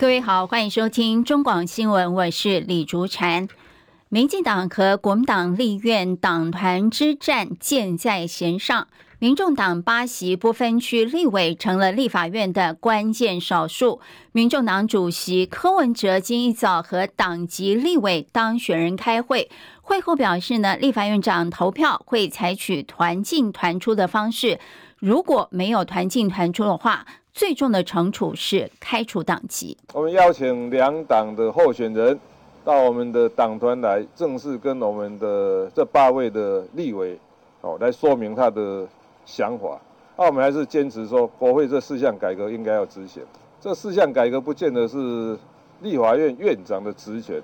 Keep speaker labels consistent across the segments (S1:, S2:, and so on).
S1: 各位好，欢迎收听中广新闻，我是李竹婵。民进党和国民党立院党团之战箭在弦上，民众党八席不分区立委成了立法院的关键少数。民众党主席柯文哲今一早和党籍立委当选人开会，会后表示呢，立法院长投票会采取团进团出的方式，如果没有团进团出的话。最重的惩处是开除党籍。
S2: 我们邀请两党的候选人到我们的党团来，正式跟我们的这八位的立委，哦，来说明他的想法。那我们还是坚持说，国会这四项改革应该要执行。这四项改革不见得是立法院院长的职权，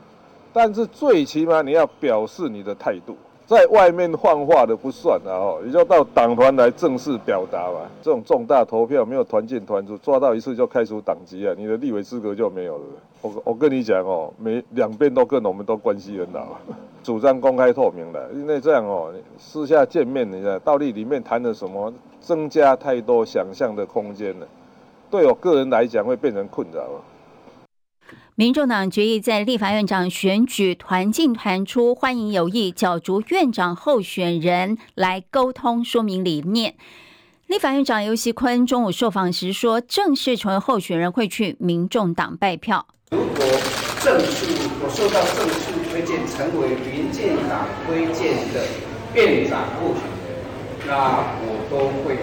S2: 但是最起码你要表示你的态度。在外面放话的不算啊，哦，你就到党团来正式表达吧。这种重大投票没有团进团出，抓到一次就开除党籍啊，你的立委资格就没有了。我我跟你讲哦，每两边都跟我们都关系很好，主张公开透明的，因为这样哦，私下见面，你看到底里面谈了什么，增加太多想象的空间了，对我个人来讲会变成困扰。
S1: 民众党决议在立法院长选举团进团出，欢迎有意角逐院长候选人来沟通说明理念。立法院长游锡坤中午受访时说，正式成为候选人会去民众党拜票。
S3: 如果正式我受到正式推荐成为民进党推荐的院长候选人，那我都会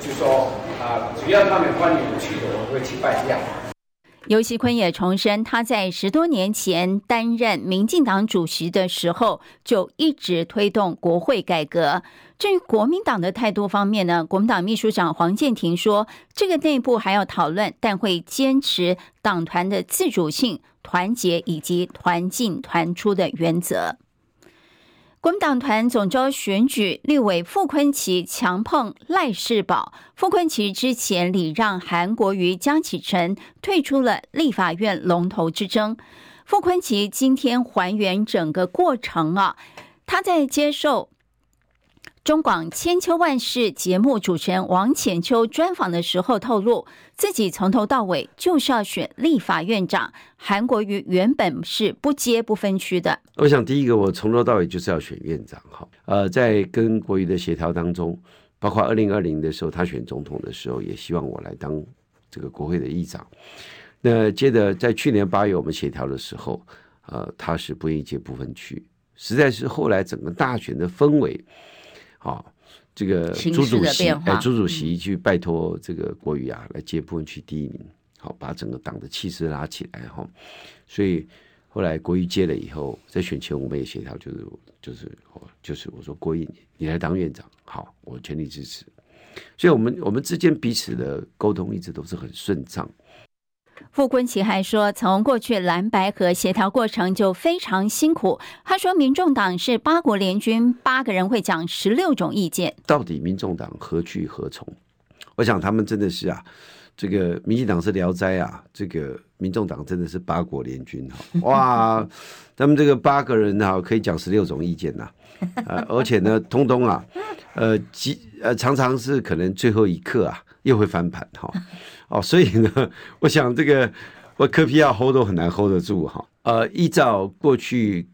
S3: 就说啊，只要他们欢迎我去的，我会去拜票。
S1: 游锡坤也重申，他在十多年前担任民进党主席的时候，就一直推动国会改革。至于国民党的态度方面呢，国民党秘书长黄健庭说，这个内部还要讨论，但会坚持党团的自主性、团结以及团进团出的原则。国民党团总召选举立委傅昆萁强碰赖世宝，傅昆萁之前礼让韩国瑜、江启臣退出了立法院龙头之争。傅昆萁今天还原整个过程啊，他在接受。中广千秋万世节目主持人王浅秋专访的时候透露，自己从头到尾就是要选立法院长。韩国瑜原本是不接不分区的。
S4: 我想第一个，我从头到尾就是要选院长。哈，呃，在跟国瑜的协调当中，包括二零二零的时候他选总统的时候，也希望我来当这个国会的议长。那接着在去年八月我们协调的时候，呃，他是不愿意接不分区，实在是后来整个大选的氛围。好，这个朱主席哎，朱主席去拜托这个国语啊，来接部分区第一名，好，把整个党的气势拉起来哈。所以后来国语接了以后，在选前我们也协调，就是就是就是我说国语你来当院长，好，我全力支持。所以我们我们之间彼此的沟通一直都是很顺畅。
S1: 傅昆萁还说，从过去蓝白和协调过程就非常辛苦。他说，民众党是八国联军，八个人会讲十六种意见。
S4: 到底民众党何去何从？我想他们真的是啊，这个民进党是聊斋啊，这个民众党真的是八国联军哈。哇，他们这个八个人哈可以讲十六种意见呐，呃，而且呢，通通啊，呃，几呃常常是可能最后一刻啊又会翻盘哈。哦，所以呢，我想这个我柯皮亚 hold 都很难 hold 得住哈。呃，依照过去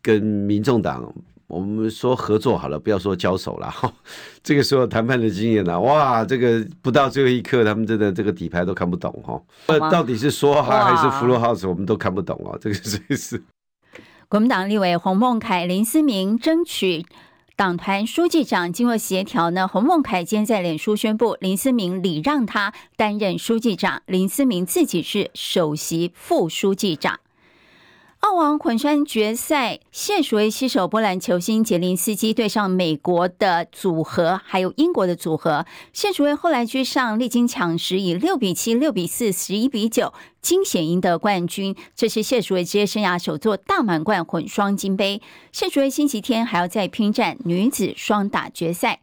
S4: 跟民众党，我们说合作好了，不要说交手了哈。这个时候谈判的经验呢，哇，这个不到最后一刻，他们真的这个底牌都看不懂哈。呃，到底是说哈还是 full house，我们都看不懂哦。这个 真是。
S1: 国民党立委洪孟楷、林思明争取。党团书记长经过协调呢，洪孟凯今天在脸书宣布，林思明礼让他担任书记长，林思明自己是首席副书记长。澳网混双决赛，谢淑薇携手波兰球星杰林斯基对上美国的组合，还有英国的组合。谢淑薇后来居上，历经抢十，以六比七、六比四、十一比九，惊险赢得冠军。这是谢淑薇职业生涯首座大满贯混双金杯。谢淑薇星期天还要再拼战女子双打决赛。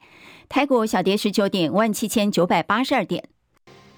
S1: 台股小跌十九点，万七千九百八十二点。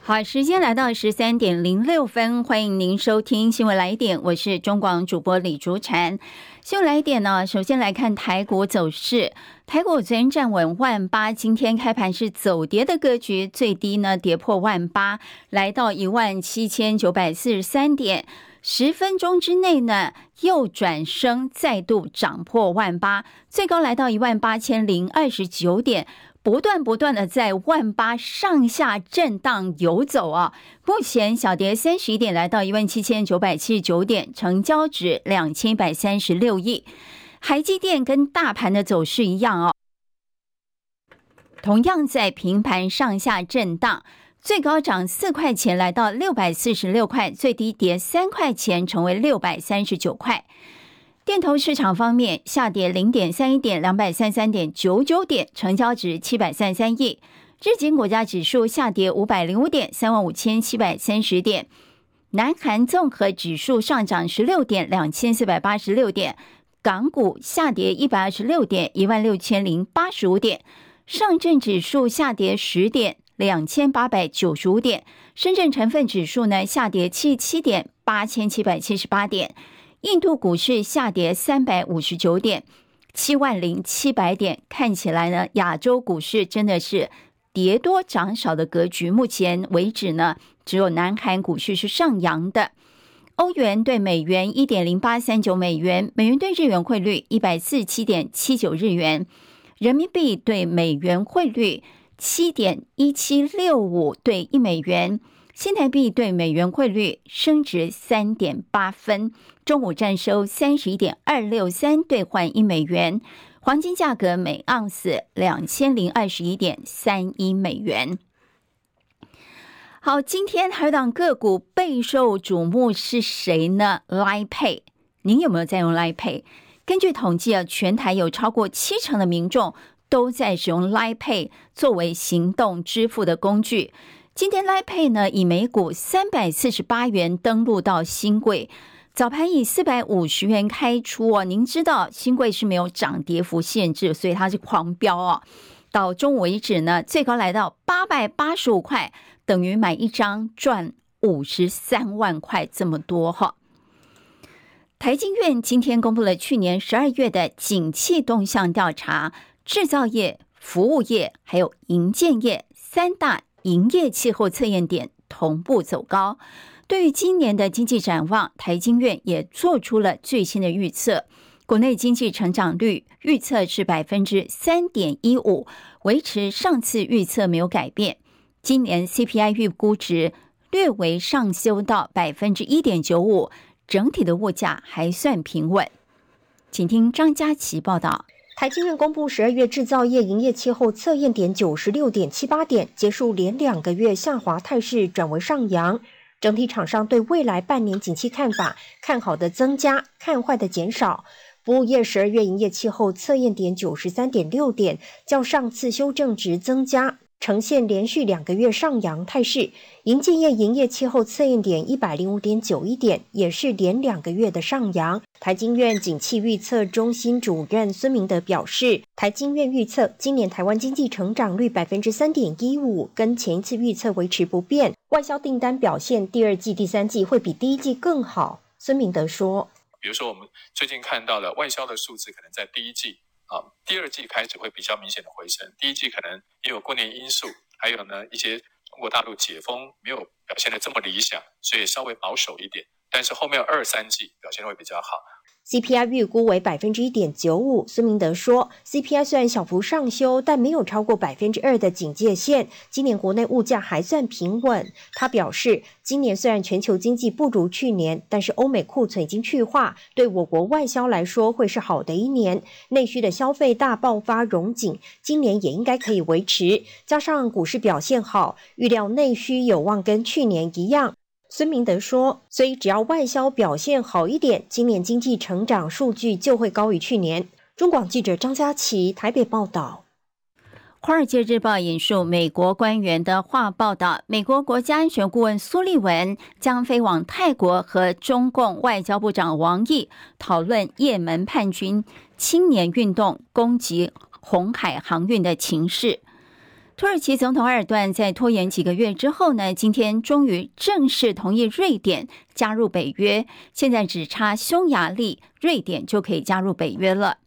S1: 好，时间来到十三点零六分，欢迎您收听新闻来一点，我是中广主播李竹婵。新闻来一点呢，首先来看台股走势，台股昨天站稳万八，今天开盘是走跌的格局，最低呢跌破万八，来到一万七千九百四十三点，十分钟之内呢又转升，再度涨破万八，最高来到一万八千零二十九点。不断不断的在万八上下震荡游走啊，目前小跌三十一点，来到一万七千九百七十九点，成交值两千一百三十六亿。台积电跟大盘的走势一样哦，同样在平盘上下震荡，最高涨四块钱，来到六百四十六块，最低跌三块钱，成为六百三十九块。电投市场方面，下跌零点三一点，两百三十三点九九点，成交值七百三十三亿。日经国家指数下跌五百零五点，三万五千七百三十点。南韩综合指数上涨十六点，两千四百八十六点。港股下跌一百二十六点，一万六千零八十五点。上证指数下跌十点，两千八百九十五点。深圳成分指数呢下跌七十七点，八千七百七十八点。印度股市下跌三百五十九点，七万零七百点。看起来呢，亚洲股市真的是跌多涨少的格局。目前为止呢，只有南韩股市是上扬的。欧元对美元一点零八三九美元，美元对日元汇率一百四十七点七九日元，人民币对美元汇率七点一七六五对一美元。新台币对美元汇率升值三点八分，中午站收三十一点二六三兑换一美元，黄金价格每盎司两千零二十一点三一美元。好，今天还有档个股备受瞩目是谁呢？Lipay，您有没有在用 Lipay？根据统计啊，全台有超过七成的民众都在使用 Lipay 作为行动支付的工具。今天 Line Pay 呢，以每股三百四十八元登陆到新柜，早盘以四百五十元开出哦。您知道新柜是没有涨跌幅限制，所以它是狂飙哦。到中午为止呢，最高来到八百八十五块，等于买一张赚五十三万块这么多哈。台经院今天公布了去年十二月的景气动向调查，制造业、服务业还有营建业三大。营业气候测验点同步走高。对于今年的经济展望，台经院也做出了最新的预测。国内经济成长率预测是百分之三点一五，维持上次预测没有改变。今年 CPI 预估值略微上修到百分之一点九五，整体的物价还算平稳。请听张佳琪报道。
S5: 台经院公布十二月制造业营业气候测验点九十六点七八点，结束连两个月下滑态势，转为上扬。整体厂商对未来半年景气看法，看好的增加，看坏的减少。服务业十二月营业气候测验点九十三点六点，较上次修正值增加。呈现连续两个月上扬态势，营建业营业气候测验点一百零五点九一点，也是连两个月的上扬。台经院景气预测中心主任孙明德表示，台经院预测今年台湾经济成长率百分之三点一五，跟前一次预测维持不变。外销订单表现，第二季、第三季会比第一季更好。孙明德说，
S6: 比如说我们最近看到的外销的数字，可能在第一季。啊，第二季开始会比较明显的回升，第一季可能也有过年因素，还有呢一些中国大陆解封没有表现的这么理想，所以稍微保守一点，但是后面二三季表现会比较好。
S5: CPI 预估为百分之一点九五。孙明德说，CPI 虽然小幅上修，但没有超过百分之二的警戒线。今年国内物价还算平稳。他表示，今年虽然全球经济不如去年，但是欧美库存已经去化，对我国外销来说会是好的一年。内需的消费大爆发融景，今年也应该可以维持。加上股市表现好，预料内需有望跟去年一样。孙明德说：“所以只要外销表现好一点，今年经济成长数据就会高于去年。”中广记者张佳琪台北报道。
S1: 《华尔街日报》引述美国官员的话报道，美国国家安全顾问苏利文将飞往泰国和中共外交部长王毅讨论也门叛军青年运动攻击红海航运的情势。土耳其总统埃尔段在拖延几个月之后呢，今天终于正式同意瑞典加入北约。现在只差匈牙利，瑞典就可以加入北约了。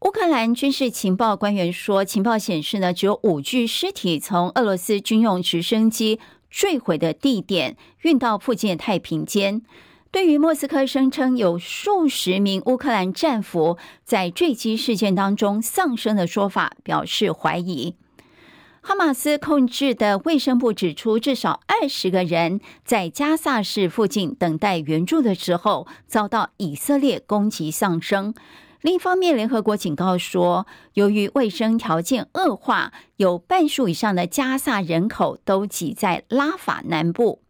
S1: 乌克兰军事情报官员说，情报显示呢，只有五具尸体从俄罗斯军用直升机坠毁的地点运到附近的太平间。对于莫斯科声称有数十名乌克兰战俘在坠机事件当中丧生的说法，表示怀疑。哈马斯控制的卫生部指出，至少二十个人在加萨市附近等待援助的时候，遭到以色列攻击丧生。另一方面，联合国警告说，由于卫生条件恶化，有半数以上的加萨人口都挤在拉法南部。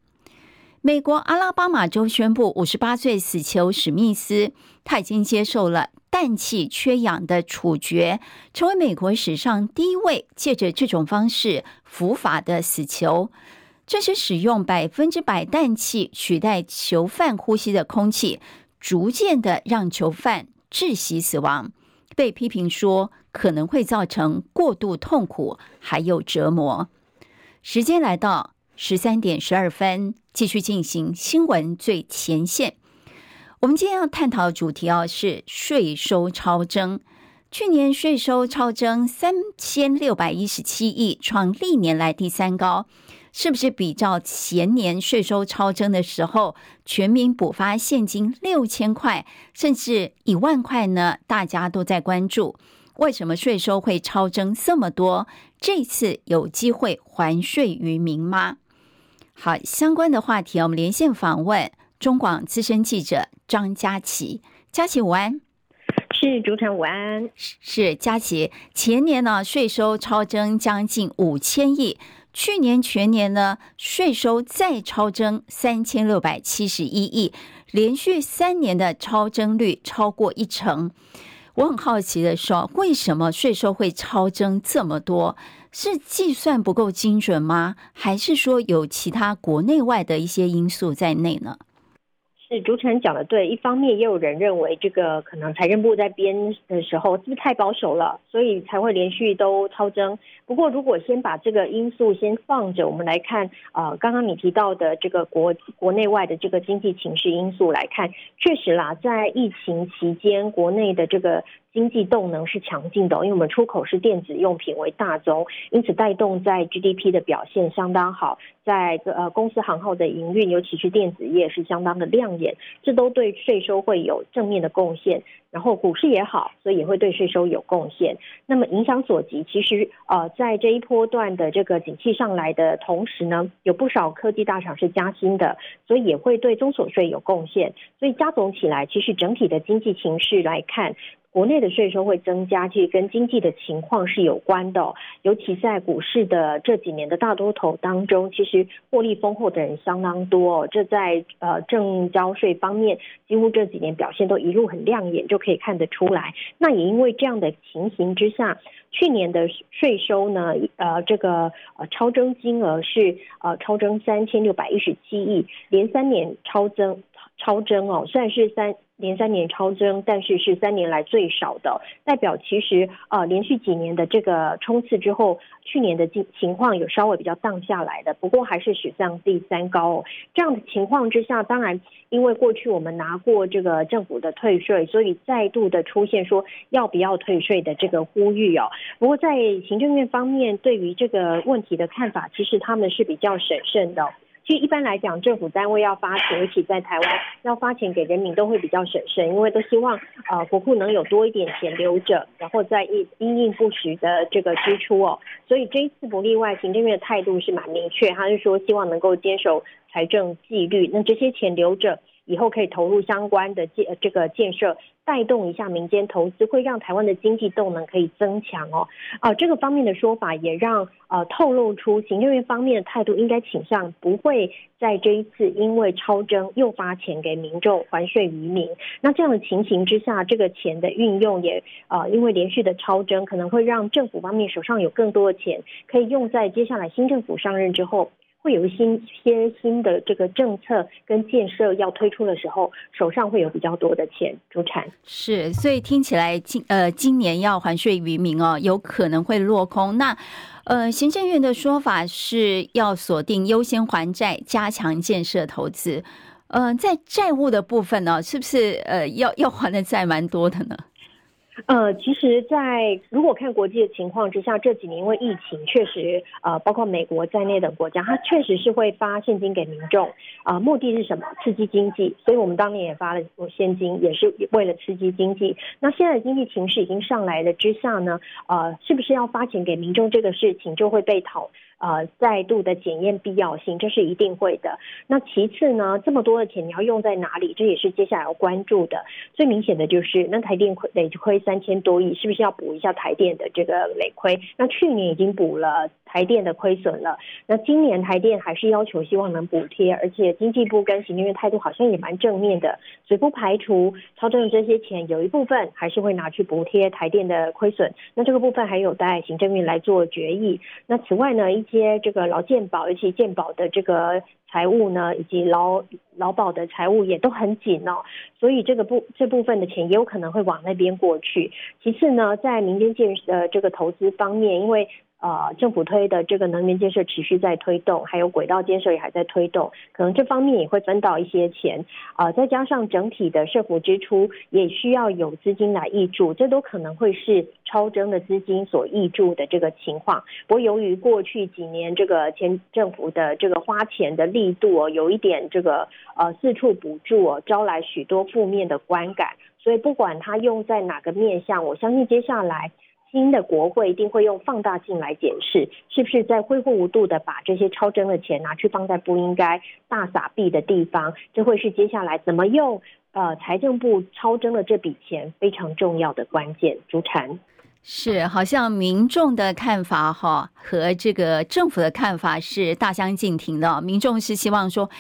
S1: 美国阿拉巴马州宣布，五十八岁死囚史密斯，他已经接受了。氮气缺氧的处决，成为美国史上第一位借着这种方式伏法的死囚。这是使用百分之百氮气取代囚犯呼吸的空气，逐渐的让囚犯窒息死亡。被批评说可能会造成过度痛苦还有折磨。时间来到十三点十二分，继续进行新闻最前线。我们今天要探讨的主题哦，是税收超征。去年税收超征三千六百一十七亿，创历年来第三高，是不是比照前年税收超征的时候，全民补发现金六千块，甚至一万块呢？大家都在关注，为什么税收会超征这么多？这次有机会还税于民吗？好，相关的话题，我们连线访问。中广资深记者张佳琪，佳琪午安，
S7: 是主持人午安，
S1: 是佳琪。前年呢，税收超增将近五千亿，去年全年呢，税收再超增三千六百七十一亿，连续三年的超增率超过一成。我很好奇的说，为什么税收会超增这么多？是计算不够精准吗？还是说有其他国内外的一些因素在内呢？
S7: 主持人讲的对，一方面也有人认为这个可能财政部在编的时候是不是太保守了，所以才会连续都超增。不过如果先把这个因素先放着，我们来看啊、呃，刚刚你提到的这个国国内外的这个经济情势因素来看，确实啦，在疫情期间，国内的这个。经济动能是强劲的，因为我们出口是电子用品为大宗，因此带动在 GDP 的表现相当好，在呃公司行号的营运，尤其是电子业是相当的亮眼，这都对税收会有正面的贡献。然后股市也好，所以也会对税收有贡献。那么影响所及，其实呃在这一波段的这个景气上来的同时呢，有不少科技大厂是加薪的，所以也会对中所税有贡献。所以加总起来，其实整体的经济情势来看。国内的税收会增加，其实跟经济的情况是有关的。尤其在股市的这几年的大多头当中，其实获利丰厚的人相当多哦。这在呃正交税方面，几乎这几年表现都一路很亮眼，就可以看得出来。那也因为这样的情形之下，去年的税收呢，呃，这个呃超征金额是呃超征三千六百一十七亿，连三年超增超征哦，算是三。连三年超增，但是是三年来最少的，代表其实呃连续几年的这个冲刺之后，去年的情情况有稍微比较荡下来的，不过还是史上第三高哦。这样的情况之下，当然因为过去我们拿过这个政府的退税，所以再度的出现说要不要退税的这个呼吁哦。不过在行政院方面对于这个问题的看法，其实他们是比较审慎的。其实一般来讲，政府单位要发钱，尤其在台湾要发钱给人民，都会比较审慎，因为都希望呃国库能有多一点钱留着，然后再因因应不时的这个支出哦。所以这一次不例外，行政院的态度是蛮明确，他是说希望能够坚守财政纪律，那这些钱留着，以后可以投入相关的建这个建设。带动一下民间投资，会让台湾的经济动能可以增强哦。啊、这个方面的说法也让呃透露出行政院方面的态度，应该倾向不会在这一次因为超征又发钱给民众还税于民。那这样的情形之下，这个钱的运用也呃因为连续的超征，可能会让政府方面手上有更多的钱可以用在接下来新政府上任之后。会有一新些新的这个政策跟建设要推出的时候，手上会有比较多的钱。主产
S1: 是，所以听起来今呃今年要还税于民哦，有可能会落空。那呃，行政院的说法是要锁定优先还债，加强建设投资。呃，在债务的部分呢，是不是呃要要还的债蛮多的呢？
S7: 呃，其实，在如果看国际的情况之下，这几年因为疫情，确实，呃，包括美国在内的国家，它确实是会发现金给民众，啊、呃，目的是什么？刺激经济。所以我们当年也发了现金，也是为了刺激经济。那现在经济情势已经上来了之下呢，呃，是不是要发钱给民众这个事情就会被讨。呃，再度的检验必要性，这是一定会的。那其次呢，这么多的钱你要用在哪里？这也是接下来要关注的。最明显的就是，那台电亏累亏三千多亿，是不是要补一下台电的这个累亏？那去年已经补了。台电的亏损了，那今年台电还是要求希望能补贴，而且经济部跟行政院态度好像也蛮正面的，所以不排除超征的这些钱有一部分还是会拿去补贴台电的亏损，那这个部分还有待行政院来做决议。那此外呢，一些这个劳健保，尤其健保的这个财务呢，以及劳劳保的财务也都很紧哦，所以这个部这部分的钱也有可能会往那边过去。其次呢，在民间建呃这个投资方面，因为呃，政府推的这个能源建设持续在推动，还有轨道建设也还在推动，可能这方面也会分到一些钱，呃，再加上整体的社福支出也需要有资金来挹注，这都可能会是超征的资金所挹注的这个情况。不过由于过去几年这个前政府的这个花钱的力度哦，有一点这个呃四处补助哦，招来许多负面的观感，所以不管它用在哪个面向，我相信接下来。新的国会一定会用放大镜来检视，是不是在挥霍无度的把这些超征的钱拿去放在不应该大撒币的地方，这会是接下来怎么用呃财政部超征的这笔钱非常重要的关键。主产
S1: 是，好像民众的看法哈和这个政府的看法是大相径庭的，民众是希望说。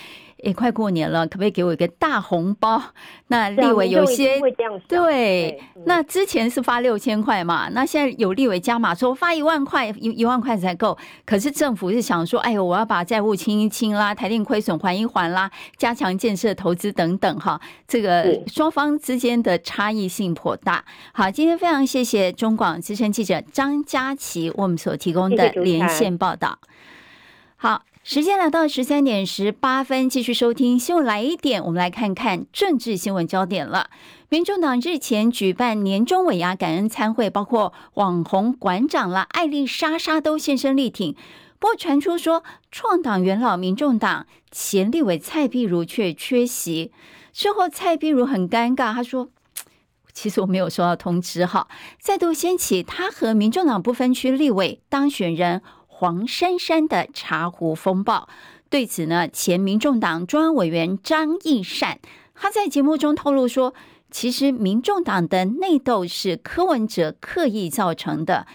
S1: 也快过年了，可不可以给我一个大红包？那立委有些
S7: 对，嗯、
S1: 那之前是发六千块嘛，那现在有立委加码说发一万块，一一万块才够。可是政府是想说，哎呦，我要把债务清一清啦，台电亏损还一还啦，加强建设投资等等哈。这个双方之间的差异性颇大。好，今天非常谢谢中广资深记者张佳琪为我们所提供的连线报道。好。时间来到十三点十八分，继续收听新闻来一点。我们来看看政治新闻焦点了。民众党日前举办年终尾牙感恩餐会，包括网红馆长啦、艾丽莎莎都现身力挺。不过传出说，创党元老民众党前立委蔡壁如却缺席。事后蔡壁如很尴尬，他说：“其实我没有收到通知。”哈，再度掀起他和民众党不分区立委当选人。黄珊珊的茶壶风暴，对此呢，前民众党中央委员张义善他在节目中透露说，其实民众党的内斗是柯文哲刻意造成的。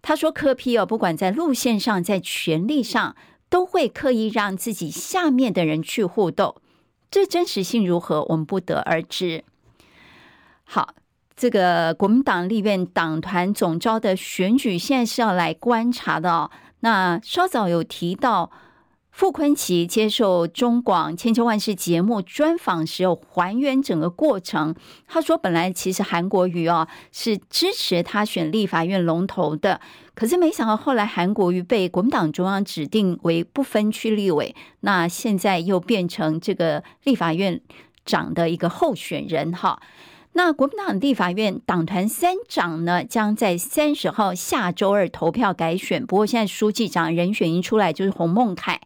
S1: 他说，柯批哦，不管在路线上，在权力上，都会刻意让自己下面的人去互斗，这真实性如何，我们不得而知。好，这个国民党立院党团总召的选举，现在是要来观察的哦。那稍早有提到，傅崐萁接受中广千秋万世节目专访时，有还原整个过程。他说，本来其实韩国瑜啊是支持他选立法院龙头的，可是没想到后来韩国瑜被国民党中央指定为不分区立委，那现在又变成这个立法院长的一个候选人哈。那国民党立法院党团三长呢，将在三十号下周二投票改选。不过现在书记长人选一出来，就是洪孟凯。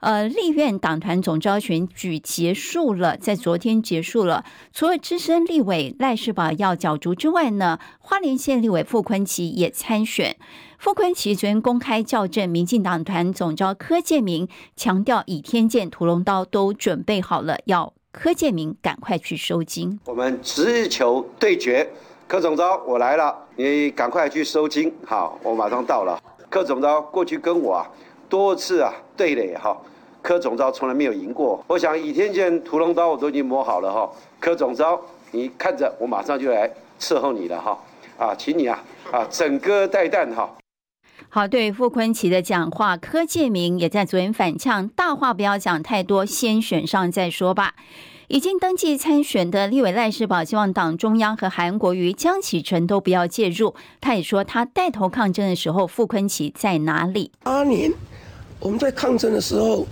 S1: 呃，立院党团总召选举结束了，在昨天结束了。除了资深立委赖士葆要角逐之外呢，花莲县立委傅坤奇也参选。傅坤奇昨天公开校正民进党团总召柯建铭，强调倚天剑、屠龙刀都准备好了，要柯建铭赶快去收金。
S8: 我们直球对决，柯总召，我来了，你赶快去收金。好，我马上到了。柯总召过去跟我啊多次啊对垒哈，柯总召从来没有赢过。我想倚天剑、屠龙刀我都已经磨好了哈，柯总召你看着，我马上就来伺候你了哈。啊，请你啊啊整戈待旦哈。
S1: 好，对傅崐萁的讲话，柯建铭也在昨天反呛，大话不要讲太多，先选上再说吧。已经登记参选的立委赖世宝，希望党中央和韩国瑜、江启臣都不要介入。他也说，他带头抗争的时候，傅崐萁在哪里？
S9: 八年我们在抗争的时候，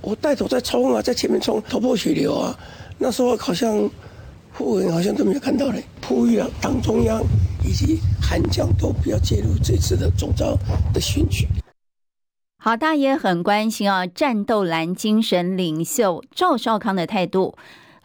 S9: 我带头在冲啊，在前面冲，头破血流啊。那时候好像傅文好像都没有看到嘞。呼吁了党中央。以及韩江都不要介入这次的总召的选举。
S1: 好，大家也很关心啊，战斗蓝精神领袖赵少康的态度。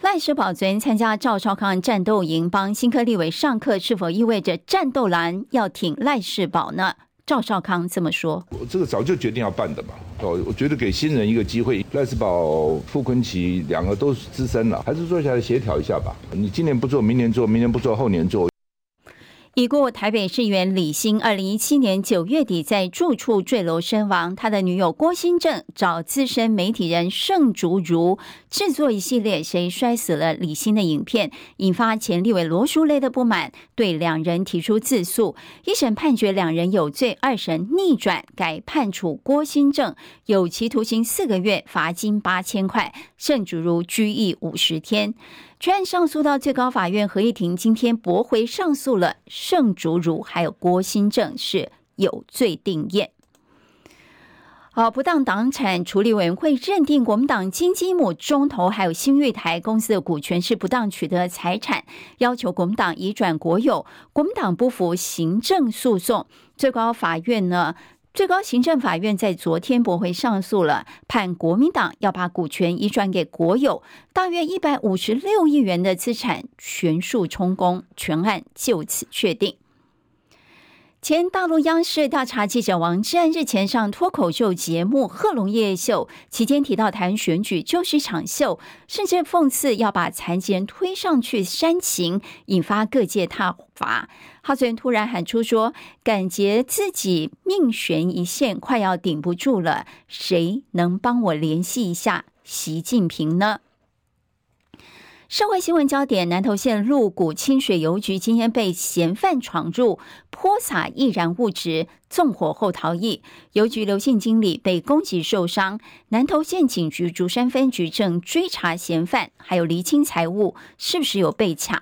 S1: 赖世宝昨天参加赵少康战斗营，帮新科立委上课，是否意味着战斗蓝要挺赖世宝呢？赵少康这么说：“
S10: 我这个早就决定要办的嘛。哦，我觉得给新人一个机会，赖斯宝、傅昆萁两个都是资深了，还是坐下来协调一下吧。你今年不做，明年做，明年不做，后年做。”
S1: 已故台北市议员李兴，二零一七年九月底在住处坠楼身亡。他的女友郭新正找资深媒体人盛竹如制作一系列“谁摔死了李兴”的影片，引发前立委罗淑蕾的不满，对两人提出自诉。一审判决两人有罪，二审逆转改判处郭新正有期徒刑四个月，罚金八千块，盛竹如拘役五十天。全案上诉到最高法院合议庭，今天驳回上诉了。盛竹如还有郭新正是有罪定谳。好，不当党产处理委员会认定国民党金鸡母、中投还有新玉台公司的股权是不当取得财产，要求国民党移转国有。国民党不服行政诉讼，最高法院呢？最高行政法院在昨天驳回上诉了，判国民党要把股权移转给国有，大约一百五十六亿元的资产全数充公，全案就此确定。前大陆央视调查记者王志安日前上脱口秀节目《贺龙夜秀》期间提到，台湾选举就是场秀，甚至讽刺要把残疾人推上去煽情，引发各界挞伐。他昨天突然喊出说：“感觉自己命悬一线，快要顶不住了，谁能帮我联系一下习近平呢？”社会新闻焦点：南投县鹿谷清水邮局今天被嫌犯闯入，泼洒易燃物质，纵火后逃逸。邮局刘姓经理被攻击受伤。南投县警局竹山分局正追查嫌犯，还有厘清财物是不是有被抢。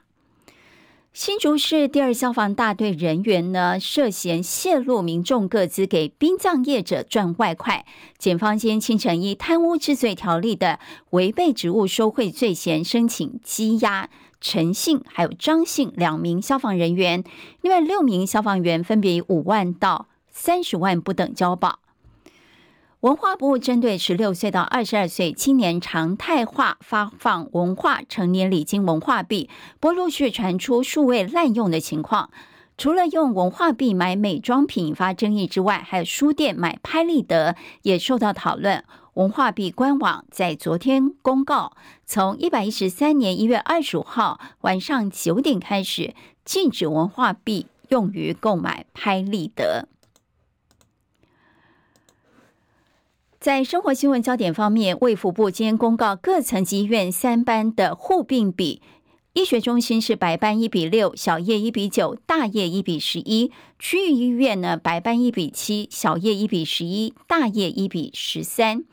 S1: 新竹市第二消防大队人员呢，涉嫌泄露民众个资给殡葬业者赚外快，检方今清晨以贪污治罪条例的违背职务收贿罪嫌申请羁押陈姓还有张姓两名消防人员，另外六名消防员分别以五万到三十万不等交保。文化部针对十六岁到二十二岁青年常态化发放文化成年礼金文化币，不陆续传出数位滥用的情况。除了用文化币买美妆品引发争议之外，还有书店买拍立得也受到讨论。文化币官网在昨天公告，从一百一十三年一月二十五号晚上九点开始，禁止文化币用于购买拍立得。在生活新闻焦点方面，卫福部今天公告，各层级医院三班的护病比，医学中心是白班一比六，小夜一比九，大夜一比十一；区域医院呢，白班一比七，小夜一比十一，大夜一比十三；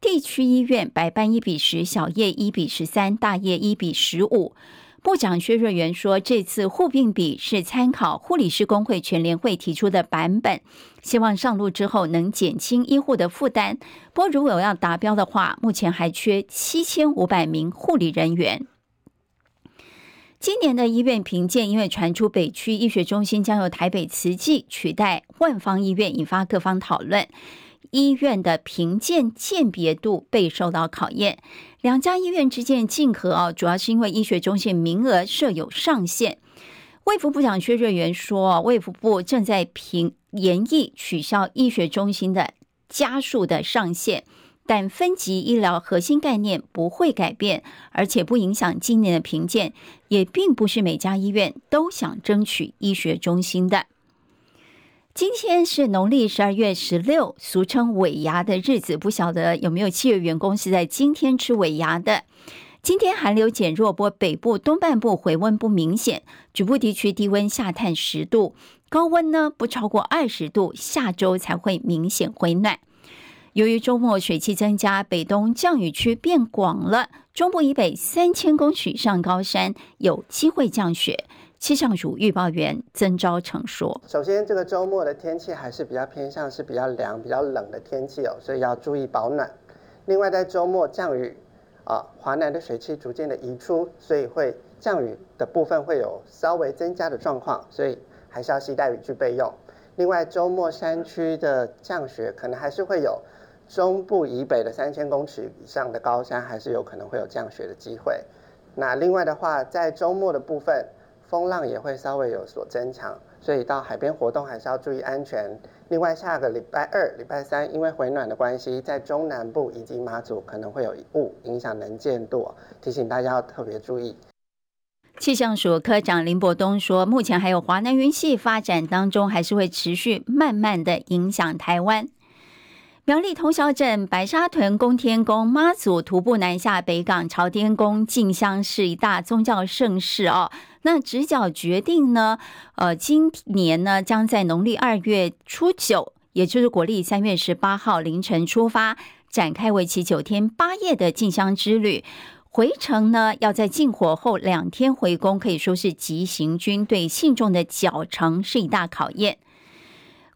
S1: 地区医院白班一比十，小夜一比十三，大夜一比十五。部长薛瑞元说，这次护病比是参考护理师工会全联会提出的版本，希望上路之后能减轻医护的负担。不过，如果要达标的话，目前还缺七千五百名护理人员。今年的医院评鉴，因为传出北区医学中心将由台北慈济取代万芳医院，引发各方讨论。医院的评鉴鉴别度备受到考验。两家医院之间竞合啊，主要是因为医学中心名额设有上限。卫福部长薛瑞元说，卫福部正在评研议取消医学中心的家数的上限，但分级医疗核心概念不会改变，而且不影响今年的评鉴，也并不是每家医院都想争取医学中心的。今天是农历十二月十六，俗称尾牙的日子，不晓得有没有企业员工是在今天吃尾牙的。今天寒流减弱，不过北部东半部回温不明显，局部地区低温下探十度，高温呢不超过二十度，下周才会明显回暖。由于周末水汽增加，北东降雨区变广了，中部以北三千公尺以上高山有机会降雪。气象署预报员曾昭成说：“
S11: 首先，这个周末的天气还是比较偏向是比较凉、比较冷的天气哦，所以要注意保暖。另外，在周末降雨。”啊，华南的水汽逐渐的移出，所以会降雨的部分会有稍微增加的状况，所以还是要携带雨具备用。另外，周末山区的降雪可能还是会有，中部以北的三千公尺以上的高山还是有可能会有降雪的机会。那另外的话，在周末的部分，风浪也会稍微有所增强，所以到海边活动还是要注意安全。另外，下个礼拜二、礼拜三，因为回暖的关系，在中南部以及马祖可能会有雾影响能见度，提醒大家要特别注意。
S1: 气象署科长林伯东说，目前还有华南云系发展当中，还是会持续慢慢的影响台湾。苗栗通霄镇白沙屯宫天宫妈祖徒步南下北港朝天宫进香是一大宗教盛事哦。那直角决定呢，呃，今年呢将在农历二月初九，也就是国历三月十八号凌晨出发，展开为期九天八夜的进香之旅。回程呢要在进火后两天回宫，可以说是急行军对信众的脚程是一大考验。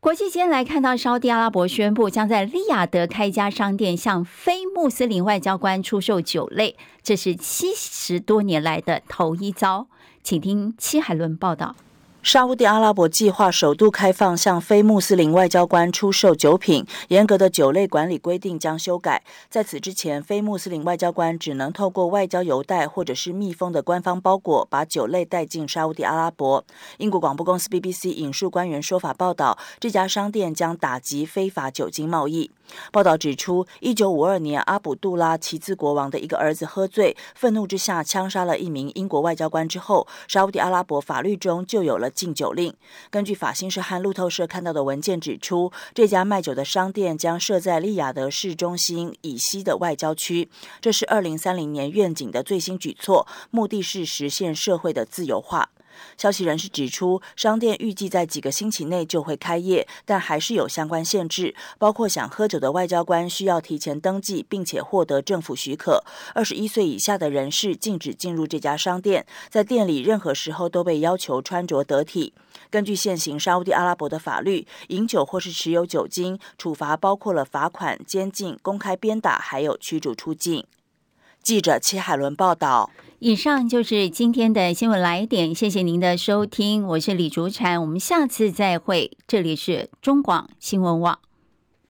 S1: 国际间来看到，沙特阿拉伯宣布将在利雅得开一家商店，向非穆斯林外交官出售酒类，这是七十多年来的头一遭。请听七海伦报道。
S12: 沙乌地阿拉伯计划首度开放向非穆斯林外交官出售酒品，严格的酒类管理规定将修改。在此之前，非穆斯林外交官只能透过外交邮袋或者是密封的官方包裹把酒类带进沙乌地阿拉伯。英国广播公司 BBC 引述官员说法报道，这家商店将打击非法酒精贸易。报道指出，一九五二年，阿卜杜拉齐兹国王的一个儿子喝醉，愤怒之下枪杀了一名英国外交官之后，沙乌地阿拉伯法律中就有了禁酒令。根据法新社和路透社看到的文件指出，这家卖酒的商店将设在利雅得市中心以西的外交区，这是二零三零年愿景的最新举措，目的是实现社会的自由化。消息人士指出，商店预计在几个星期内就会开业，但还是有相关限制，包括想喝酒的外交官需要提前登记，并且获得政府许可。二十一岁以下的人士禁止进入这家商店，在店里任何时候都被要求穿着得体。根据现行沙乌地阿拉伯的法律，饮酒或是持有酒精，处罚包括了罚款、监禁、公开鞭打，还有驱逐出境。记者齐海伦报道。
S1: 以上就是今天的新闻来点，谢谢您的收听，我是李竹婵，我们下次再会，这里是中广新闻网。